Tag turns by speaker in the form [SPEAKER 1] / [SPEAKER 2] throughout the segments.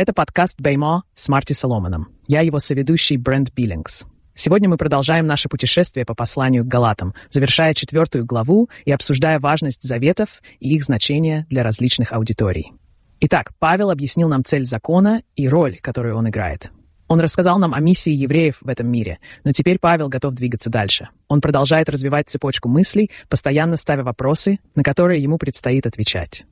[SPEAKER 1] Это подкаст «Беймо» с Марти Соломоном. Я его соведущий Брент Биллингс. Сегодня мы продолжаем наше путешествие по посланию к Галатам, завершая четвертую главу и обсуждая важность заветов и их значение для различных аудиторий. Итак, Павел объяснил нам цель закона и роль, которую он играет. Он рассказал нам о миссии евреев в этом мире, но теперь Павел готов двигаться дальше. Он продолжает развивать цепочку мыслей, постоянно ставя вопросы, на которые ему предстоит отвечать.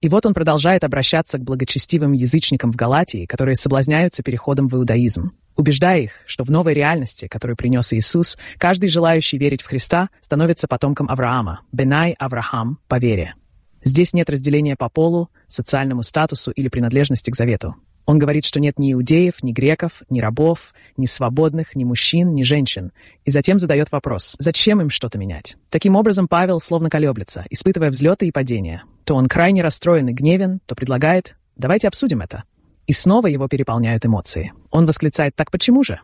[SPEAKER 1] И вот он продолжает обращаться к благочестивым язычникам в Галатии, которые соблазняются переходом в иудаизм, убеждая их, что в новой реальности, которую принес Иисус, каждый желающий верить в Христа становится потомком Авраама, Бенай Авраам по вере. Здесь нет разделения по полу, социальному статусу или принадлежности к завету. Он говорит, что нет ни иудеев, ни греков, ни рабов, ни свободных, ни мужчин, ни женщин. И затем задает вопрос, зачем им что-то менять? Таким образом, Павел словно колеблется, испытывая взлеты и падения. То он крайне расстроен и гневен, то предлагает «давайте обсудим это». И снова его переполняют эмоции. Он восклицает «так почему же?»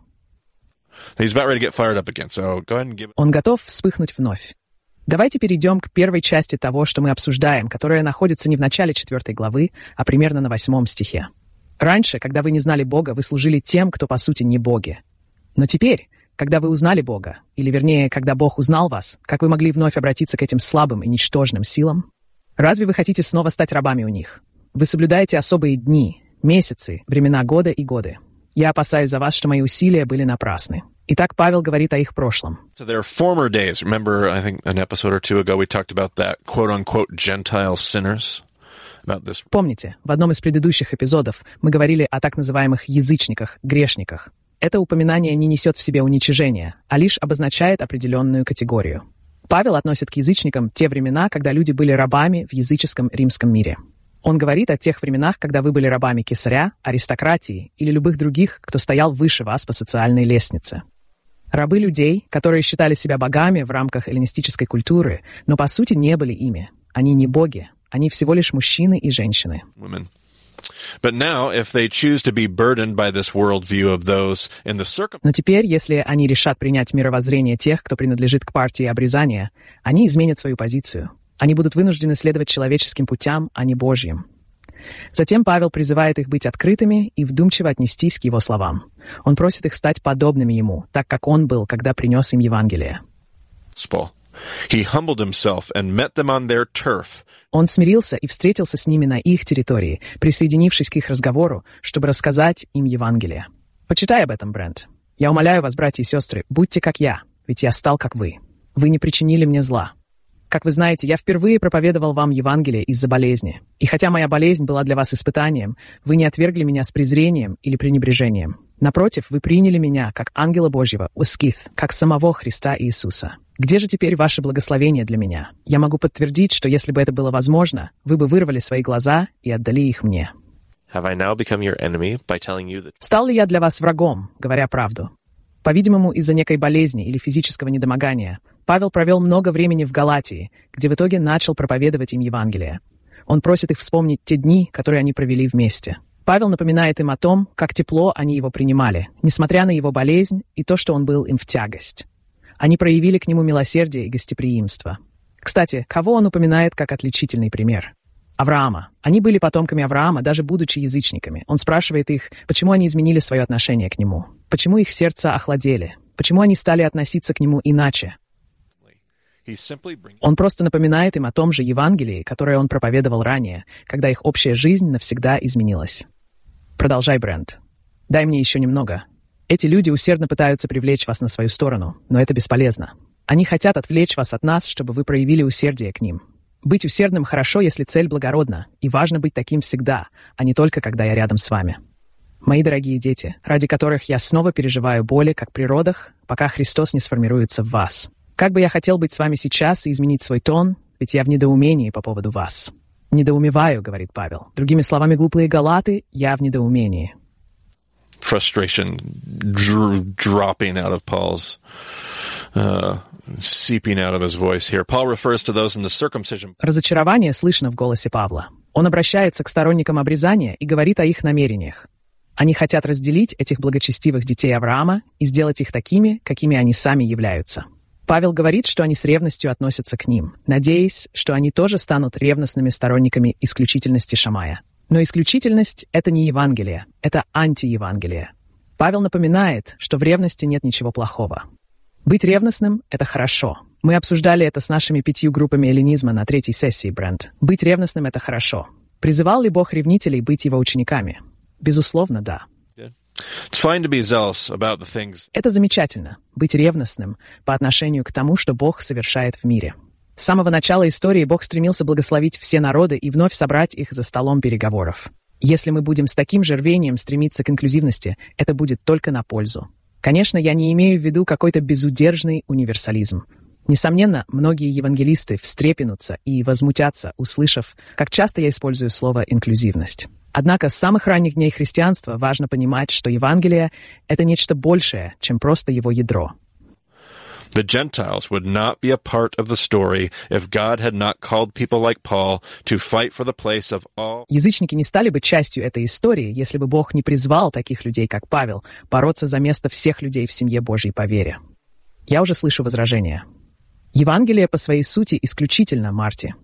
[SPEAKER 1] Он готов вспыхнуть вновь. Давайте перейдем к первой части того, что мы обсуждаем, которая находится не в начале четвертой главы, а примерно на восьмом стихе. Раньше, когда вы не знали Бога, вы служили тем, кто по сути не боги. Но теперь, когда вы узнали Бога, или вернее, когда Бог узнал вас, как вы могли вновь обратиться к этим слабым и ничтожным силам? Разве вы хотите снова стать рабами у них? Вы соблюдаете особые дни, месяцы, времена года и годы. Я опасаюсь за вас, что мои усилия были напрасны. Итак, Павел говорит о их прошлом.
[SPEAKER 2] So their former days. Remember, I think an episode or two ago we talked about that quote-unquote Gentile sinners.
[SPEAKER 1] Помните, в одном из предыдущих эпизодов мы говорили о так называемых язычниках, грешниках. Это упоминание не несет в себе уничижения, а лишь обозначает определенную категорию. Павел относит к язычникам те времена, когда люди были рабами в языческом римском мире. Он говорит о тех временах, когда вы были рабами кесаря, аристократии или любых других, кто стоял выше вас по социальной лестнице. Рабы людей, которые считали себя богами в рамках эллинистической культуры, но по сути не были ими. Они не боги. Они всего лишь мужчины и женщины. Но теперь, если они решат принять мировоззрение тех, кто принадлежит к партии обрезания, они изменят свою позицию. Они будут вынуждены следовать человеческим путям, а не Божьим. Затем Павел призывает их быть открытыми и вдумчиво отнестись к его словам. Он просит их стать подобными ему, так как он был, когда принес им Евангелие. Он смирился и встретился с ними на их территории, присоединившись к их разговору, чтобы рассказать им Евангелие. Почитай об этом, Брент. Я умоляю вас, братья и сестры, будьте как я, ведь я стал как вы. Вы не причинили мне зла. Как вы знаете, я впервые проповедовал вам Евангелие из-за болезни. И хотя моя болезнь была для вас испытанием, вы не отвергли меня с презрением или пренебрежением. Напротив, вы приняли меня как ангела Божьего, ускиф, как самого Христа Иисуса. Где же теперь ваше благословение для меня? Я могу подтвердить, что если бы это было возможно, вы бы вырвали свои глаза и отдали их мне. Стал ли я для вас врагом, говоря правду? По-видимому, из-за некой болезни или физического недомогания – Павел провел много времени в Галатии, где в итоге начал проповедовать им Евангелие. Он просит их вспомнить те дни, которые они провели вместе. Павел напоминает им о том, как тепло они его принимали, несмотря на его болезнь и то, что он был им в тягость. Они проявили к нему милосердие и гостеприимство. Кстати, кого он упоминает как отличительный пример? Авраама. Они были потомками Авраама, даже будучи язычниками. Он спрашивает их, почему они изменили свое отношение к нему, почему их сердца охладели, почему они стали относиться к нему иначе, он просто напоминает им о том же Евангелии, которое он проповедовал ранее, когда их общая жизнь навсегда изменилась. Продолжай, Брент. Дай мне еще немного. Эти люди усердно пытаются привлечь вас на свою сторону, но это бесполезно. Они хотят отвлечь вас от нас, чтобы вы проявили усердие к ним. Быть усердным хорошо, если цель благородна, и важно быть таким всегда, а не только когда я рядом с вами. Мои дорогие дети, ради которых я снова переживаю боли, как при родах, пока Христос не сформируется в вас. Как бы я хотел быть с вами сейчас и изменить свой тон, ведь я в недоумении по поводу вас. Недоумеваю, говорит Павел. Другими словами, глупые галаты, я в недоумении.
[SPEAKER 2] Frustration dr- dropping out of Paul's uh, seeping out of his voice here. Paul refers to those in the circumcision.
[SPEAKER 1] Разочарование слышно в голосе Павла. Он обращается к сторонникам обрезания и говорит о их намерениях. Они хотят разделить этих благочестивых детей Авраама и сделать их такими, какими они сами являются. Павел говорит, что они с ревностью относятся к ним, надеясь, что они тоже станут ревностными сторонниками исключительности Шамая. Но исключительность — это не Евангелие, это антиевангелие. Павел напоминает, что в ревности нет ничего плохого. Быть ревностным — это хорошо. Мы обсуждали это с нашими пятью группами эллинизма на третьей сессии, Брент. Быть ревностным — это хорошо. Призывал ли Бог ревнителей быть его учениками? Безусловно, да. Это замечательно — быть ревностным по отношению к тому, что Бог совершает в мире. С самого начала истории Бог стремился благословить все народы и вновь собрать их за столом переговоров. Если мы будем с таким же рвением стремиться к инклюзивности, это будет только на пользу. Конечно, я не имею в виду какой-то безудержный универсализм. Несомненно, многие евангелисты встрепенутся и возмутятся, услышав, как часто я использую слово «инклюзивность». Однако с самых ранних дней христианства важно понимать, что Евангелие — это нечто большее, чем просто его ядро.
[SPEAKER 2] The Gentiles would not be a part of the story if God had not called people like Paul to fight for the place of all.
[SPEAKER 1] Язычники не стали бы частью этой истории, если бы Бог не призвал таких людей, как Павел, бороться за место всех людей в семье Божьей по вере. Я уже слышу возражения. Евангелие по своей сути исключительно, Марти.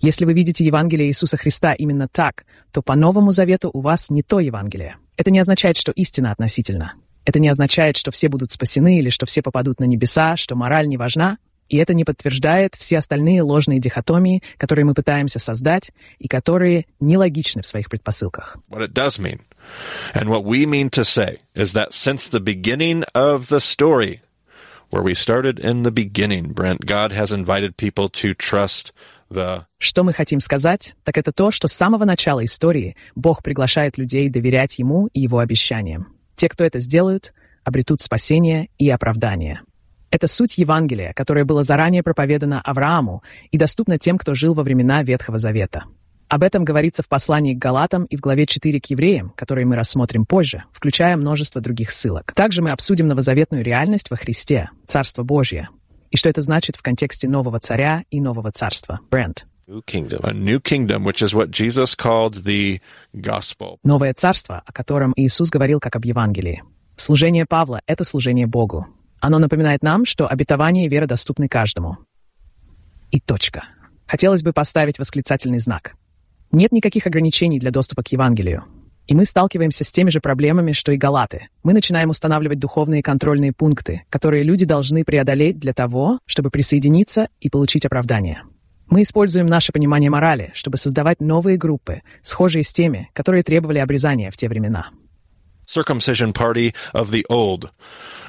[SPEAKER 1] Если вы видите Евангелие Иисуса Христа именно так, то по Новому Завету у вас не то Евангелие. Это не означает, что истина относительна. Это не означает, что все будут спасены или что все попадут на небеса, что мораль не важна. И это не подтверждает все остальные ложные дихотомии, которые мы пытаемся создать и которые нелогичны в своих предпосылках.
[SPEAKER 2] What it does mean, and what we mean to say, is that since the beginning of the story, where we started in the beginning, Brent, God has invited people to trust the...
[SPEAKER 1] Что мы хотим сказать, так это то, что с самого начала истории Бог приглашает людей доверять Ему и Его обещаниям. Те, кто это сделают, обретут спасение и оправдание. Это суть Евангелия, которое было заранее проповедано Аврааму и доступно тем, кто жил во времена Ветхого Завета. Об этом говорится в послании к Галатам и в главе 4 к евреям, которые мы рассмотрим позже, включая множество других ссылок. Также мы обсудим новозаветную реальность во Христе, Царство Божье, и что это значит в контексте нового царя и нового царства. Брент. Новое царство, о котором Иисус говорил как об Евангелии. Служение Павла — это служение Богу. Оно напоминает нам, что обетование и вера доступны каждому. И точка. Хотелось бы поставить восклицательный знак. Нет никаких ограничений для доступа к Евангелию. И мы сталкиваемся с теми же проблемами, что и галаты. Мы начинаем устанавливать духовные контрольные пункты, которые люди должны преодолеть для того, чтобы присоединиться и получить оправдание. Мы используем наше понимание морали, чтобы создавать новые группы, схожие с теми, которые требовали обрезания в те времена.
[SPEAKER 2] Circumcision party of the old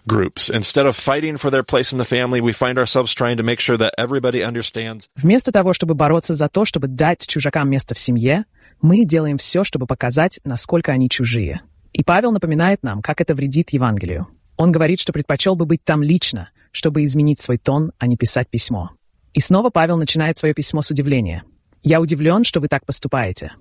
[SPEAKER 2] groups. Instead of fighting for their place in the family, we find ourselves trying to make sure that everybody understands.
[SPEAKER 1] Вместо того, чтобы бороться за то, чтобы дать чужакам место в семье, мы делаем все, чтобы показать, насколько они чужие. И Павел напоминает нам, как это вредит Евангелию. Он говорит, что предпочел бы быть там лично, чтобы изменить свой тон, а не писать письмо. И снова Павел начинает свое письмо с удивления. «Я удивлен, что вы так поступаете».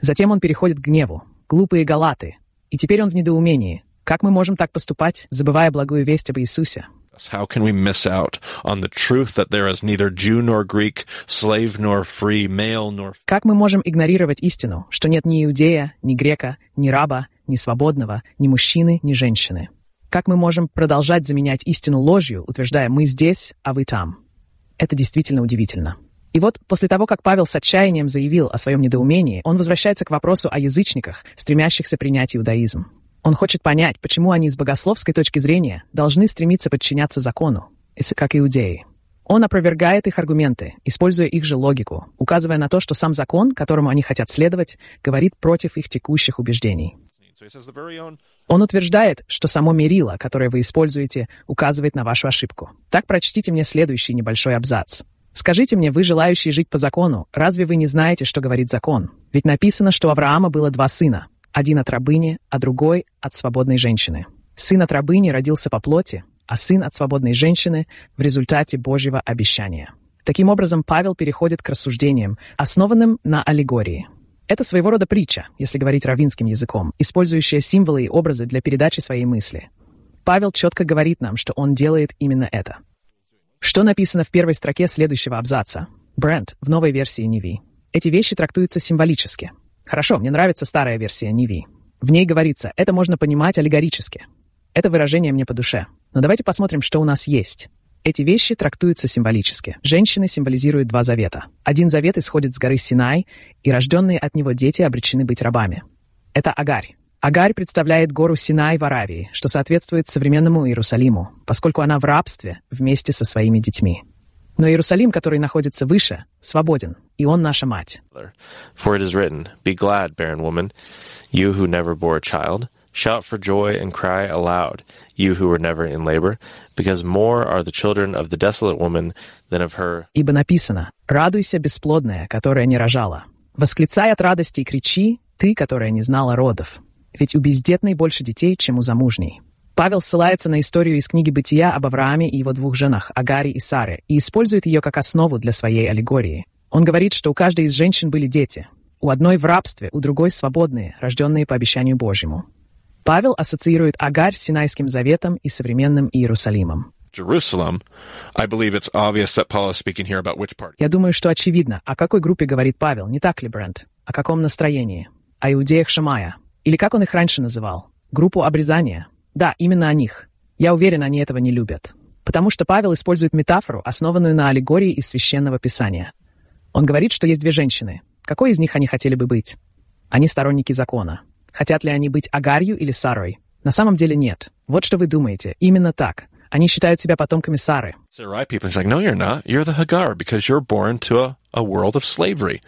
[SPEAKER 1] Затем он переходит к гневу. «Глупые галаты». И теперь он в недоумении. Как мы можем так поступать, забывая благую весть об Иисусе?
[SPEAKER 2] How can we miss out on the truth that there is neither Jew nor Greek, slave nor free, male nor...
[SPEAKER 1] Как мы можем игнорировать истину, что нет ни иудея, ни грека, ни раба, ни свободного, ни мужчины, ни женщины? Как мы можем продолжать заменять истину ложью, утверждая «мы здесь, а вы там»? Это действительно удивительно. И вот после того, как Павел с отчаянием заявил о своем недоумении, он возвращается к вопросу о язычниках, стремящихся принять иудаизм. Он хочет понять, почему они с богословской точки зрения должны стремиться подчиняться закону, как иудеи. Он опровергает их аргументы, используя их же логику, указывая на то, что сам закон, которому они хотят следовать, говорит против их текущих убеждений. Он утверждает, что само мерило, которое вы используете, указывает на вашу ошибку. Так прочтите мне следующий небольшой абзац. Скажите мне, вы, желающие жить по закону, разве вы не знаете, что говорит закон? Ведь написано, что у Авраама было два сына. Один от рабыни, а другой от свободной женщины. Сын от рабыни родился по плоти, а сын от свободной женщины в результате Божьего обещания. Таким образом, Павел переходит к рассуждениям, основанным на аллегории – это своего рода притча, если говорить равинским языком, использующая символы и образы для передачи своей мысли. Павел четко говорит нам, что он делает именно это. Что написано в первой строке следующего абзаца? Брент в новой версии Неви. Эти вещи трактуются символически. Хорошо, мне нравится старая версия Неви. В ней говорится, это можно понимать аллегорически. Это выражение мне по душе. Но давайте посмотрим, что у нас есть. Эти вещи трактуются символически. Женщины символизируют два завета. Один завет исходит с горы Синай, и рожденные от него дети обречены быть рабами. Это Агарь. Агарь представляет гору Синай в Аравии, что соответствует современному Иерусалиму, поскольку она в рабстве вместе со своими детьми. Но Иерусалим, который находится выше, свободен, и он наша мать.
[SPEAKER 3] For it is written, Be glad, barren woman, you who never bore a child. Shout for joy and cry aloud, you who were never in labor, because more are the children of the desolate woman than of her.
[SPEAKER 1] Ибо написано, «Радуйся, бесплодная, которая не рожала. Восклицай от радости и кричи, ты, которая не знала родов. Ведь у бездетной больше детей, чем у замужней». Павел ссылается на историю из книги «Бытия» об Аврааме и его двух женах, Агаре и Саре, и использует ее как основу для своей аллегории. Он говорит, что у каждой из женщин были дети. У одной в рабстве, у другой свободные, рожденные по обещанию Божьему. Павел ассоциирует Агарь с Синайским заветом и современным Иерусалимом. Я думаю, что очевидно, о какой группе говорит Павел, не так ли, Брент? О каком настроении? О иудеях Шамая? Или как он их раньше называл? Группу обрезания? Да, именно о них. Я уверен, они этого не любят. Потому что Павел использует метафору, основанную на аллегории из Священного Писания. Он говорит, что есть две женщины. Какой из них они хотели бы быть? Они сторонники закона. Хотят ли они быть Агарью или Сарой? На самом деле нет. Вот что вы думаете. Именно так. Они считают себя потомками Сары.
[SPEAKER 2] Sarai people is like, no, you're not. You're the Hagar because you're born to a, a world of slavery.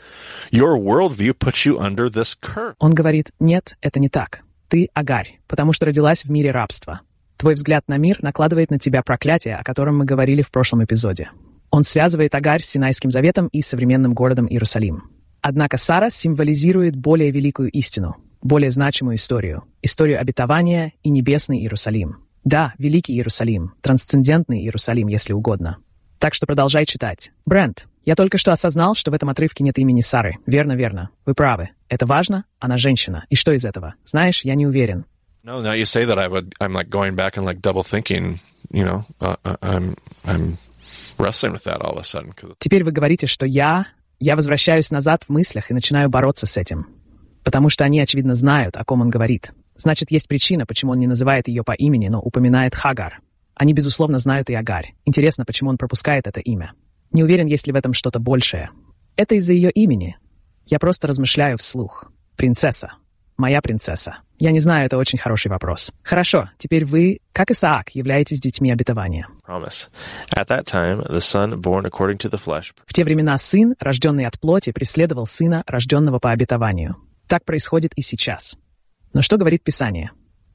[SPEAKER 2] Your worldview puts you under this curse.
[SPEAKER 1] Он говорит, нет, это не так. Ты Агарь, потому что родилась в мире рабства. Твой взгляд на мир накладывает на тебя проклятие, о котором мы говорили в прошлом эпизоде. Он связывает Агарь с Синайским заветом и современным городом Иерусалим. Однако Сара символизирует более великую истину, более значимую историю, историю обетования и небесный Иерусалим. Да, великий Иерусалим, трансцендентный Иерусалим, если угодно. Так что продолжай читать. Брент, я только что осознал, что в этом отрывке нет имени Сары. Верно, верно. Вы правы. Это важно, она женщина. И что из этого? Знаешь, я не уверен.
[SPEAKER 2] No, now you say that I would, I'm like going back and like double thinking, you know, uh, uh I'm, I'm wrestling with that all of a sudden.
[SPEAKER 1] Теперь вы говорите, что я, я возвращаюсь назад в мыслях и начинаю бороться с этим потому что они, очевидно, знают, о ком он говорит. Значит, есть причина, почему он не называет ее по имени, но упоминает Хагар. Они, безусловно, знают и Агарь. Интересно, почему он пропускает это имя. Не уверен, есть ли в этом что-то большее. Это из-за ее имени. Я просто размышляю вслух. Принцесса. Моя принцесса. Я не знаю, это очень хороший вопрос. Хорошо, теперь вы, как Исаак, являетесь детьми обетования. В те времена сын, рожденный от плоти, преследовал сына, рожденного по обетованию. Так происходит и сейчас. Но что говорит Писание?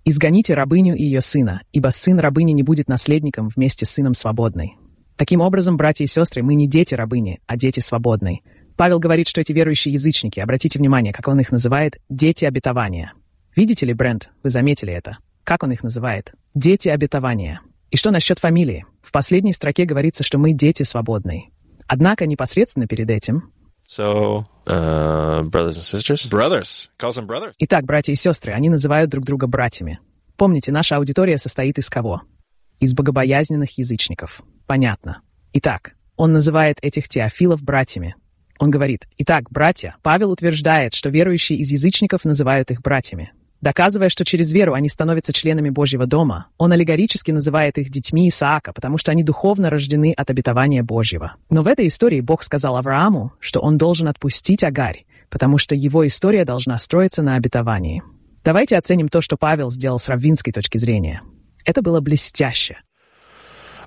[SPEAKER 1] «Изгоните рабыню и ее сына, ибо сын рабыни не будет наследником вместе с сыном свободной». Таким образом, братья и сестры, мы не дети рабыни, а дети свободной. Павел говорит, что эти верующие язычники, обратите внимание, как он их называет, дети обетования. Видите ли, Брент, вы заметили это? Как он их называет? Дети обетования. И что насчет фамилии? В последней строке говорится, что мы дети свободной. Однако непосредственно перед этим
[SPEAKER 2] So,
[SPEAKER 3] uh, brothers and sisters?
[SPEAKER 2] Brothers. Calls them brothers.
[SPEAKER 1] Итак, братья и сестры, они называют друг друга братьями. Помните, наша аудитория состоит из кого? Из богобоязненных язычников. Понятно. Итак, он называет этих теофилов братьями. Он говорит, итак, братья, Павел утверждает, что верующие из язычников называют их братьями. Доказывая, что через веру они становятся членами Божьего дома, он аллегорически называет их детьми Исаака, потому что они духовно рождены от обетования Божьего. Но в этой истории Бог сказал Аврааму, что он должен отпустить Агарь, потому что его история должна строиться на обетовании. Давайте оценим то, что Павел сделал с раввинской точки зрения. Это было блестяще.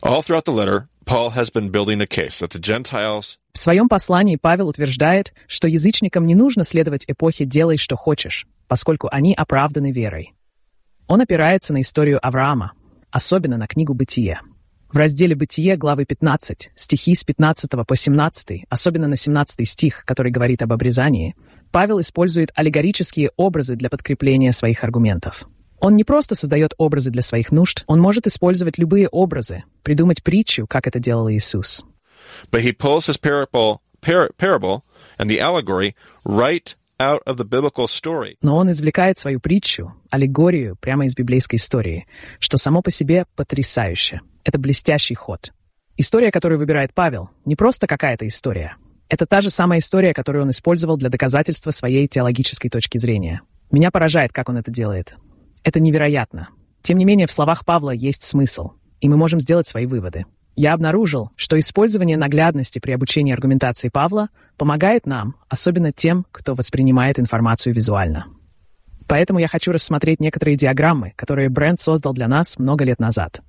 [SPEAKER 2] All throughout the letter, Paul has been building a case that the Gentiles
[SPEAKER 1] в своем послании Павел утверждает, что язычникам не нужно следовать эпохе «делай, что хочешь», поскольку они оправданы верой. Он опирается на историю Авраама, особенно на книгу «Бытие». В разделе «Бытие» главы 15, стихи с 15 по 17, особенно на 17 стих, который говорит об обрезании, Павел использует аллегорические образы для подкрепления своих аргументов. Он не просто создает образы для своих нужд, он может использовать любые образы, придумать притчу, как это делал Иисус.
[SPEAKER 2] But he pulls his parable, par, parable and the allegory right
[SPEAKER 1] Но он извлекает свою притчу, аллегорию прямо из библейской истории, что само по себе потрясающе. Это блестящий ход. История, которую выбирает Павел, не просто какая-то история. Это та же самая история, которую он использовал для доказательства своей теологической точки зрения. Меня поражает, как он это делает. Это невероятно. Тем не менее, в словах Павла есть смысл, и мы можем сделать свои выводы. Я обнаружил, что использование наглядности при обучении аргументации Павла помогает нам, особенно тем, кто воспринимает информацию визуально. Поэтому я хочу рассмотреть некоторые диаграммы, которые Брент создал для нас много лет назад.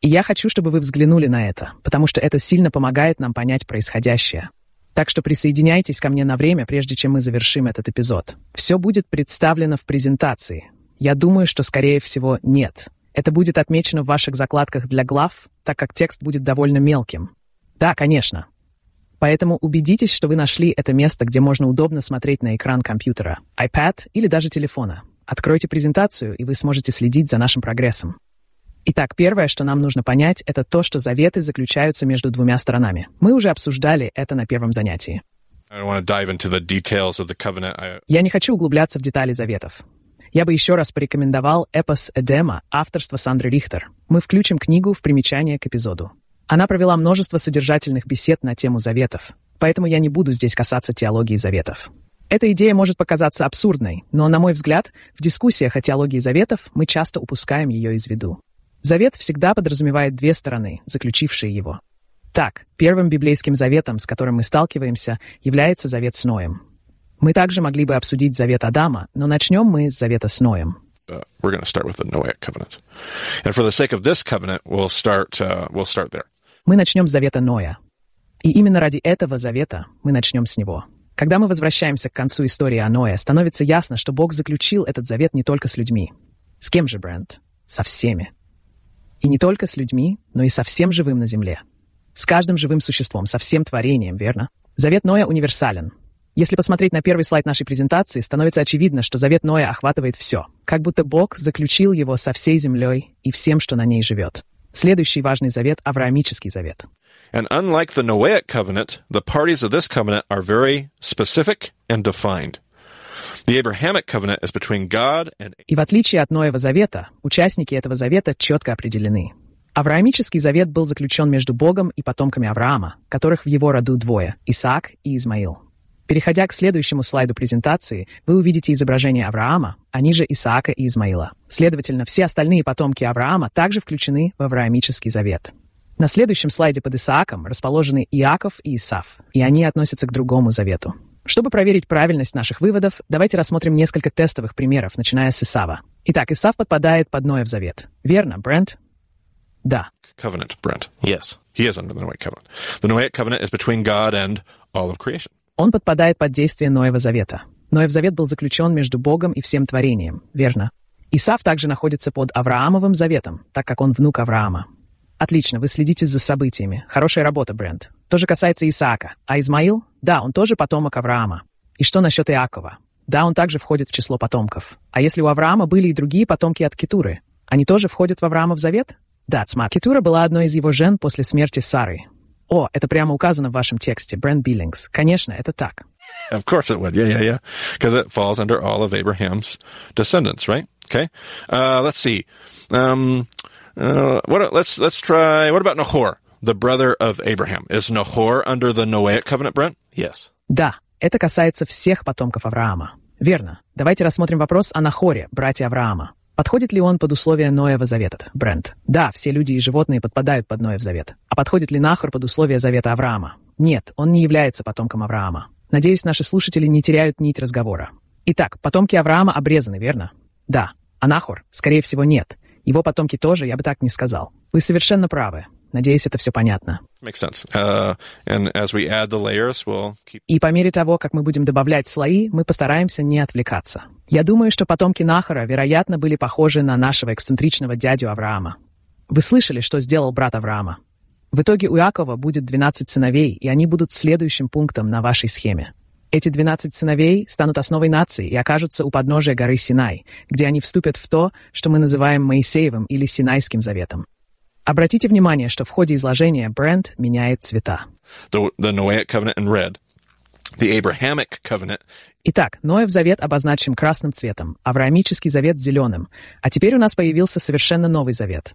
[SPEAKER 1] И я хочу, чтобы вы взглянули на это, потому что это сильно помогает нам понять происходящее. Так что присоединяйтесь ко мне на время, прежде чем мы завершим этот эпизод. Все будет представлено в презентации. Я думаю, что, скорее всего, нет. Это будет отмечено в ваших закладках для глав, так как текст будет довольно мелким. Да, конечно. Поэтому убедитесь, что вы нашли это место, где можно удобно смотреть на экран компьютера, iPad или даже телефона. Откройте презентацию, и вы сможете следить за нашим прогрессом. Итак, первое, что нам нужно понять, это то, что заветы заключаются между двумя сторонами. Мы уже обсуждали это на первом занятии. Я не хочу углубляться в детали заветов. Я бы еще раз порекомендовал эпос Эдема авторства Сандры Рихтер. Мы включим книгу в примечание к эпизоду. Она провела множество содержательных бесед на тему заветов, поэтому я не буду здесь касаться теологии заветов. Эта идея может показаться абсурдной, но, на мой взгляд, в дискуссиях о теологии заветов мы часто упускаем ее из виду. Завет всегда подразумевает две стороны, заключившие его. Так, первым библейским заветом, с которым мы сталкиваемся, является завет с Ноем. Мы также могли бы обсудить завет Адама, но начнем мы с завета с Ноем.
[SPEAKER 2] Uh, we're going to start with the Noahic covenant. And for the sake of this covenant, we'll start, uh, we'll start there.
[SPEAKER 1] Мы начнем с завета Ноя. И именно ради этого завета мы начнем с него. Когда мы возвращаемся к концу истории о Ное, становится ясно, что Бог заключил этот завет не только с людьми. С кем же, Брент? Со всеми. И не только с людьми, но и со всем живым на земле. С каждым живым существом, со всем творением, верно? Завет Ноя универсален. Если посмотреть на первый слайд нашей презентации, становится очевидно, что завет Ноя охватывает все. Как будто Бог заключил его со всей землей и всем, что на ней живет. Следующий важный завет — Авраамический завет.
[SPEAKER 2] And unlike the Noahic covenant, the parties of this covenant are very specific and defined. The Abrahamic covenant is between God and...
[SPEAKER 1] И в отличие от Ноева завета, участники этого завета четко определены. Авраамический завет был заключен между Богом и потомками Авраама, которых в его роду двое — Исаак и Измаил. Переходя к следующему слайду презентации, вы увидите изображение Авраама, а ниже Исаака и Измаила. Следовательно, все остальные потомки Авраама также включены в Авраамический завет. На следующем слайде под Исааком расположены Иаков и Исав, и они относятся к другому завету. Чтобы проверить правильность наших выводов, давайте рассмотрим несколько тестовых примеров, начиная с Исава. Итак, Исав подпадает под Ноев завет. Верно, Брент? Да.
[SPEAKER 2] Covenant, Brent.
[SPEAKER 3] Yes.
[SPEAKER 2] He is under the Noahic covenant. The Noahic covenant is between God and all of creation.
[SPEAKER 1] Он подпадает под действие Ноева завета. Ноев завет был заключен между Богом и всем творением. Верно. Исав также находится под Авраамовым заветом, так как он внук Авраама. Отлично, вы следите за событиями. Хорошая работа, Брент. То же касается Исаака. А Измаил? Да, он тоже потомок Авраама. И что насчет Иакова? Да, он также входит в число потомков. А если у Авраама были и другие потомки от Кетуры? Они тоже входят в Авраамов завет? Да, Цма. Кетура была одной из его жен после смерти Сары. О, это прямо указано в вашем тексте, Брент Биллингс. Конечно, это так.
[SPEAKER 2] Of course it would. Yeah, yeah, yeah. Because it falls under all of Abraham's descendants, right? Okay. Uh, let's see. Um, Uh, what? Let's let's try. What about Nahor, the brother of Abraham? Is Nahor under the Noahic covenant, Brent?
[SPEAKER 3] Yes.
[SPEAKER 1] Да, это касается всех потомков Авраама. Верно. Давайте рассмотрим вопрос о Нахоре, брате Авраама. Подходит ли он под условия Ноева завета, Брент? Да, все люди и животные подпадают под Ноев завет. А подходит ли Нахор под условия завета Авраама? Нет, он не является потомком Авраама. Надеюсь, наши слушатели не теряют нить разговора. Итак, потомки Авраама обрезаны, верно? Да. А Нахор? Скорее всего, нет. Его потомки тоже, я бы так не сказал. Вы совершенно правы. Надеюсь, это все понятно.
[SPEAKER 2] Uh, we'll keep...
[SPEAKER 1] И по мере того, как мы будем добавлять слои, мы постараемся не отвлекаться. Я думаю, что потомки Нахара, вероятно, были похожи на нашего эксцентричного дядю Авраама. Вы слышали, что сделал брат Авраама? В итоге у Иакова будет 12 сыновей, и они будут следующим пунктом на вашей схеме. Эти 12 сыновей станут основой нации и окажутся у подножия горы Синай, где они вступят в то, что мы называем Моисеевым или Синайским заветом. Обратите внимание, что в ходе изложения бренд меняет цвета.
[SPEAKER 2] The, the Noahic covenant in red. The Abrahamic covenant
[SPEAKER 1] Итак, Ноев завет обозначим красным цветом, Авраамический завет — зеленым. А теперь у нас появился совершенно новый завет.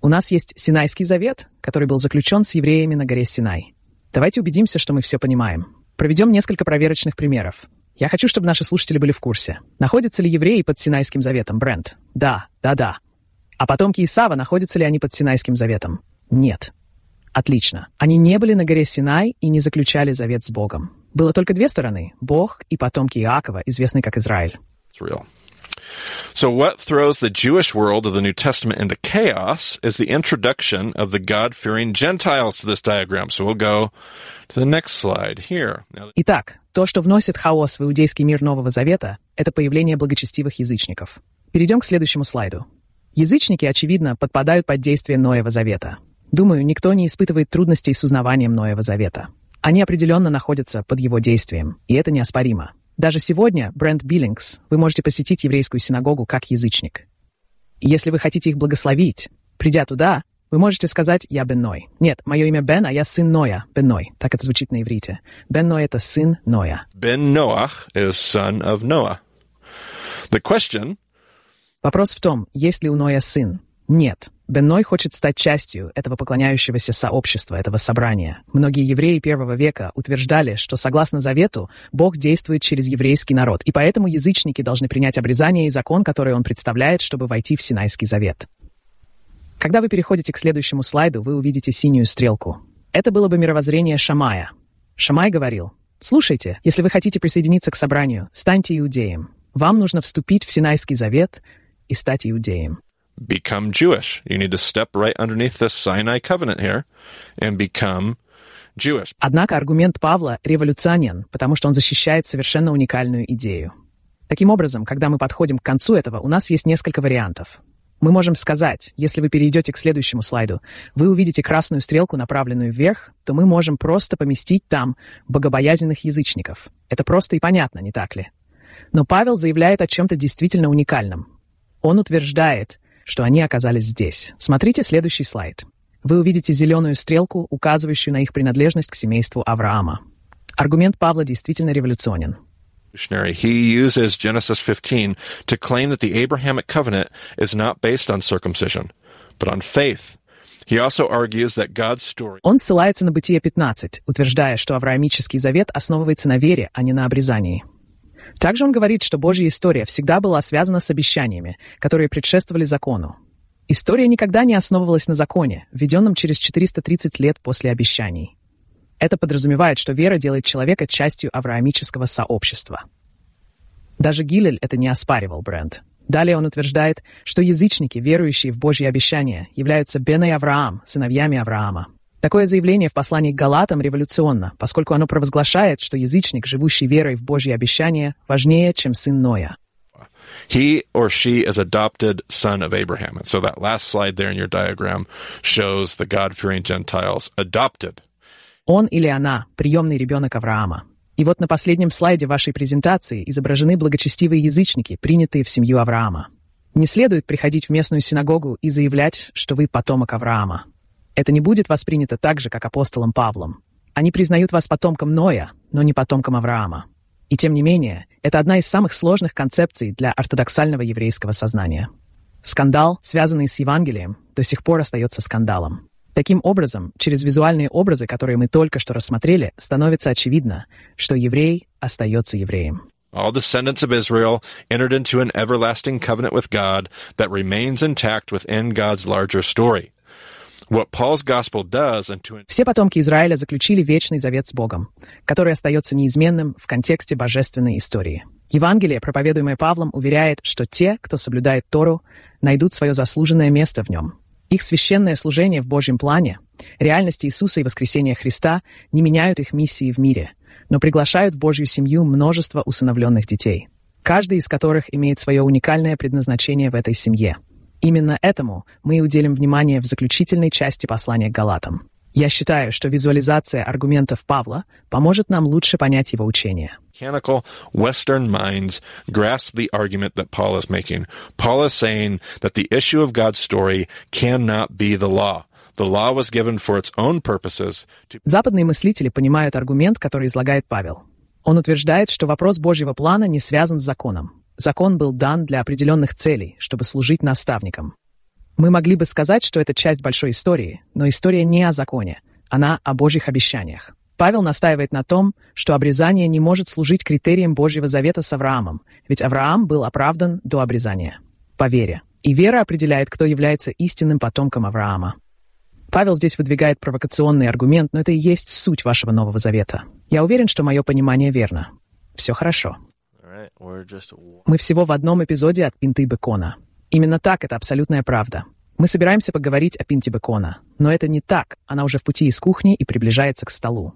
[SPEAKER 1] У нас есть Синайский завет, который был заключен с евреями на горе Синай. Давайте убедимся, что мы все понимаем. Проведем несколько проверочных примеров. Я хочу, чтобы наши слушатели были в курсе. Находятся ли евреи под Синайским заветом, Брент? Да, да, да. А потомки Исава, находятся ли они под Синайским заветом? Нет. Отлично. Они не были на горе Синай и не заключали завет с Богом. Было только две стороны — Бог и потомки Иакова, известный как Израиль.
[SPEAKER 2] So, what throws the Jewish world of the New Testament into chaos is the introduction of the God fearing Gentiles to this diagram. So, we'll go to the next slide here.
[SPEAKER 1] Итак, то, что вносит хаос в иудейский мир Нового Завета, это появление благочестивых язычников. Перейдем к следующему слайду. Язычники, очевидно, подпадают под действие Ноева Завета. Думаю, никто не испытывает трудностей с узнаванием Ноева Завета. Они определенно находятся под его действием, и это неоспоримо. Даже сегодня, Брент Биллингс, вы можете посетить еврейскую синагогу как язычник. И если вы хотите их благословить, придя туда, вы можете сказать «Я Бен Ной». Нет, мое имя Бен, а я сын Ноя, Бен Ной. Так это звучит на иврите. Бен Ной — это сын Ноя.
[SPEAKER 2] Ben Noach is son of Noah. The question...
[SPEAKER 1] Вопрос в том, есть ли у Ноя сын? Нет. Бенной хочет стать частью этого поклоняющегося сообщества, этого собрания. Многие евреи первого века утверждали, что, согласно завету, Бог действует через еврейский народ, и поэтому язычники должны принять обрезание и закон, который он представляет, чтобы войти в Синайский завет. Когда вы переходите к следующему слайду, вы увидите синюю стрелку. Это было бы мировоззрение Шамая. Шамай говорил, «Слушайте, если вы хотите присоединиться к собранию, станьте иудеем. Вам нужно вступить в Синайский завет и стать иудеем
[SPEAKER 2] become Jewish. You need to step right underneath this Sinai covenant here and become Jewish.
[SPEAKER 1] Однако аргумент Павла революционен, потому что он защищает совершенно уникальную идею. Таким образом, когда мы подходим к концу этого, у нас есть несколько вариантов. Мы можем сказать, если вы перейдете к следующему слайду, вы увидите красную стрелку, направленную вверх, то мы можем просто поместить там богобоязненных язычников. Это просто и понятно, не так ли? Но Павел заявляет о чем-то действительно уникальном. Он утверждает, что они оказались здесь. Смотрите следующий слайд. Вы увидите зеленую стрелку, указывающую на их принадлежность к семейству Авраама. Аргумент Павла действительно революционен.
[SPEAKER 2] He uses Genesis 15 to claim that the Abrahamic covenant is not based on circumcision, but on faith. He also argues that God's story...
[SPEAKER 1] Он ссылается на Бытие 15, утверждая, что Авраамический завет основывается на вере, а не на обрезании. Также он говорит, что Божья история всегда была связана с обещаниями, которые предшествовали закону. История никогда не основывалась на законе, введенном через 430 лет после обещаний. Это подразумевает, что вера делает человека частью авраамического сообщества. Даже Гилель это не оспаривал, Брент. Далее он утверждает, что язычники, верующие в Божьи обещания, являются Беной Авраам, сыновьями Авраама. Такое заявление в послании к Галатам революционно, поскольку оно провозглашает, что язычник, живущий верой в Божьи обещания, важнее, чем сын Ноя.
[SPEAKER 2] He or she is adopted son of Abraham. And so that last slide there in your diagram shows the God-fearing Gentiles adopted.
[SPEAKER 1] Он или она – приемный ребенок Авраама. И вот на последнем слайде вашей презентации изображены благочестивые язычники, принятые в семью Авраама. Не следует приходить в местную синагогу и заявлять, что вы потомок Авраама. Это не будет воспринято так же, как апостолом Павлом. Они признают вас потомком Ноя, но не потомком Авраама. И тем не менее, это одна из самых сложных концепций для ортодоксального еврейского сознания. Скандал, связанный с Евангелием, до сих пор остается скандалом. Таким образом, через визуальные образы, которые мы только что рассмотрели, становится очевидно, что еврей остается евреем.
[SPEAKER 2] All descendants of Israel entered into an everlasting covenant with God that remains intact within God's larger story.
[SPEAKER 1] Все потомки Израиля заключили вечный завет с Богом, который остается неизменным в контексте божественной истории. Евангелие, проповедуемое Павлом, уверяет, что те, кто соблюдает Тору, найдут свое заслуженное место в нем. Их священное служение в Божьем плане, реальность Иисуса и воскресения Христа не меняют их миссии в мире, но приглашают в Божью семью множество усыновленных детей, каждый из которых имеет свое уникальное предназначение в этой семье — Именно этому мы и уделим внимание в заключительной части послания к Галатам. Я считаю, что визуализация аргументов Павла поможет нам лучше понять его учение.
[SPEAKER 2] Mechanical Western minds grasp the argument that Paul is making. Paul is saying that the issue of God's story cannot be the law. The law was given for its own purposes. To...
[SPEAKER 1] Западные мыслители понимают аргумент, который излагает Павел. Он утверждает, что вопрос Божьего плана не связан с законом. Закон был дан для определенных целей, чтобы служить наставникам. Мы могли бы сказать, что это часть большой истории, но история не о законе, она о Божьих обещаниях. Павел настаивает на том, что обрезание не может служить критерием Божьего завета с Авраамом, ведь Авраам был оправдан до обрезания. По вере. И вера определяет, кто является истинным потомком Авраама. Павел здесь выдвигает провокационный аргумент, но это и есть суть вашего Нового Завета. Я уверен, что мое понимание верно. Все хорошо. Мы всего в одном эпизоде от пинты бекона. Именно так, это абсолютная правда. Мы собираемся поговорить о пинте бекона, но это не так, она уже в пути из кухни и приближается к столу.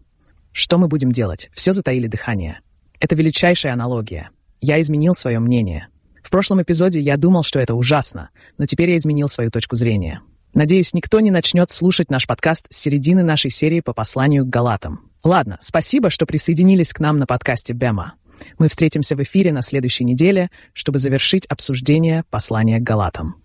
[SPEAKER 1] Что мы будем делать? Все затаили дыхание. Это величайшая аналогия. Я изменил свое мнение. В прошлом эпизоде я думал, что это ужасно, но теперь я изменил свою точку зрения. Надеюсь, никто не начнет слушать наш подкаст с середины нашей серии по посланию к Галатам. Ладно, спасибо, что присоединились к нам на подкасте Бема. Мы встретимся в эфире на следующей неделе, чтобы завершить обсуждение послания к Галатам.